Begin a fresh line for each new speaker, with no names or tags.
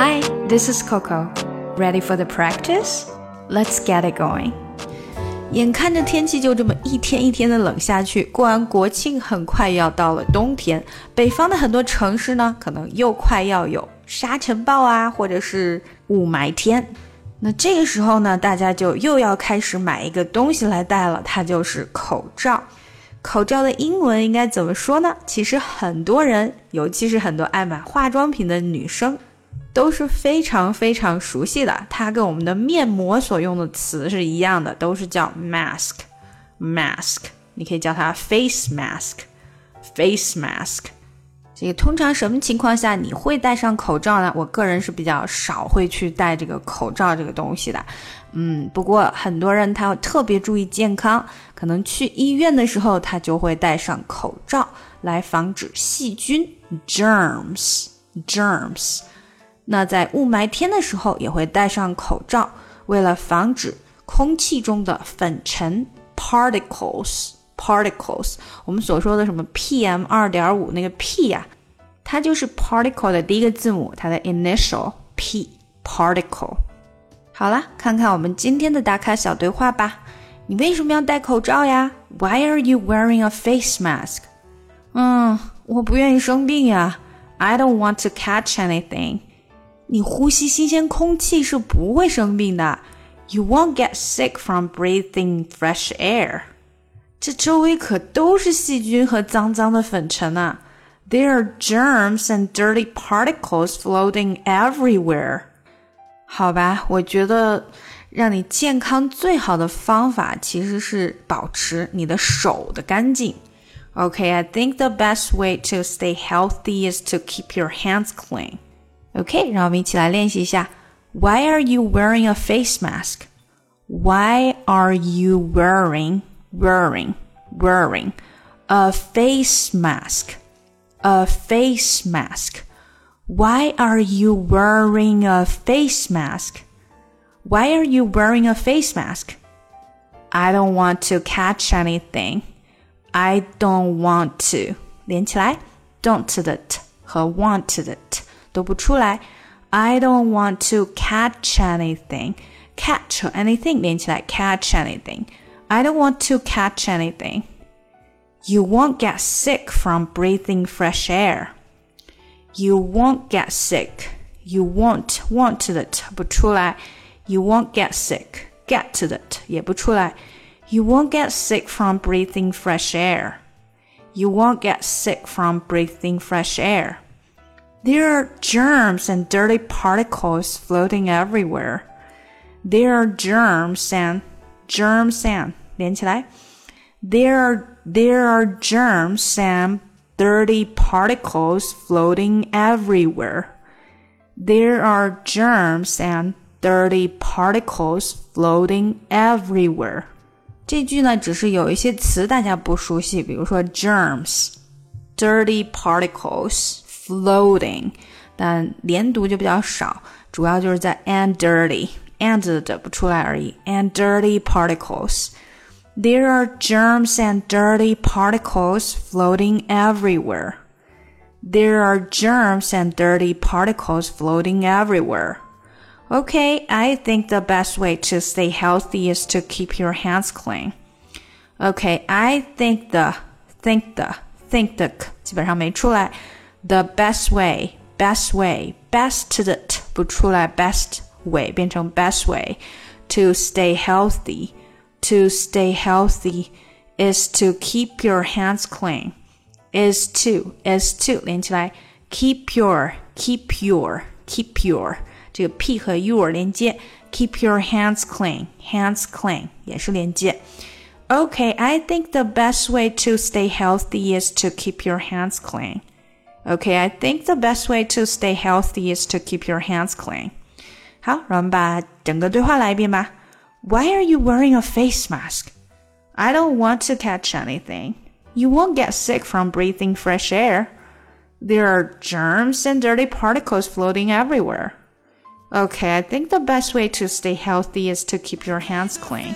Hi, this is Coco. Ready for the practice? Let's get it going.
眼看着天气就这么一天一天的冷下去，过完国庆很快要到了冬天，北方的很多城市呢，可能又快要有沙尘暴啊，或者是雾霾天。那这个时候呢，大家就又要开始买一个东西来戴了，它就是口罩。口罩的英文应该怎么说呢？其实很多人，尤其是很多爱买化妆品的女生。都是非常非常熟悉的，它跟我们的面膜所用的词是一样的，都是叫 mask，mask，你可以叫它 face mask，face mask。这个通常什么情况下你会戴上口罩呢？我个人是比较少会去戴这个口罩这个东西的，嗯，不过很多人他特别注意健康，可能去医院的时候他就会戴上口罩来防止细菌 germs，germs。那在雾霾天的时候也会戴上口罩，为了防止空气中的粉尘 particles particles。我们所说的什么 PM 二点五那个 P 呀，它就是 particle 的第一个字母，它的 initial P particle。好了，看看我们今天的打卡小对话吧。你为什么要戴口罩呀？Why are you wearing a face mask？嗯，我不愿意生病呀。I don't want to catch anything。你呼吸新鲜空气是不会生病的。You won't get sick from breathing fresh air。这周围可都是细菌和脏脏的粉尘啊。There are germs and dirty particles floating everywhere。好吧，我觉得让你健康最好的方法其实是保持你的手的干净。Okay, I think the best way to stay healthy is to keep your hands clean. OK，让我们一起来练习一下。Why are you wearing a face mask? Why are you wearing wearing wearing a face mask? A face mask. Why are you wearing a face mask? Why are you wearing a face mask? I don't want to catch anything. I don't want to 连起来，don't 的 t 和 want 的 t。 都不出来。I don't want to catch anything. Catch anything 连起来，catch anything. I don't want to catch anything. You won't get sick from breathing fresh air. You won't get sick. You won't want 的 t 不出来。You won't get sick. Get 的 t 也不出来。You won't get sick from breathing fresh air. You won't get sick from breathing fresh air. There are germs and dirty particles floating everywhere. There are germs and germs and 连起来. There are there are germs and dirty particles floating everywhere. There are germs and dirty particles floating everywhere. 这句呢，只是有一些词大家不熟悉，比如说 germs、dirty particles。 floating，但连读就比较少，主要就是在 and dirty and 的不出来而已。and dirty particles。There are germs and dirty particles floating everywhere. There are germs and dirty particles floating everywhere. Okay, I think the best way to stay healthy is to keep your hands clean. Okay, I think the think the think the 基本上没出来。 the best way, best way, best 的 t 不出来，best way 变成 best way to stay healthy. To stay healthy is to keep your hands clean. Is to is to 连起来，keep your keep your keep your 这个 p 和 your 连接，keep your hands clean hands clean 也是连接。Okay, I think the best way to stay healthy is to keep your hands clean. Okay, I think the best way to stay healthy is to keep your hands clean. 好，让我们把整个对话来一遍吧。Why are you wearing a face mask? I don't want to catch anything. You won't get sick from breathing fresh air. There are germs and dirty particles floating everywhere. Okay, I think the best way to stay healthy is to keep your hands clean.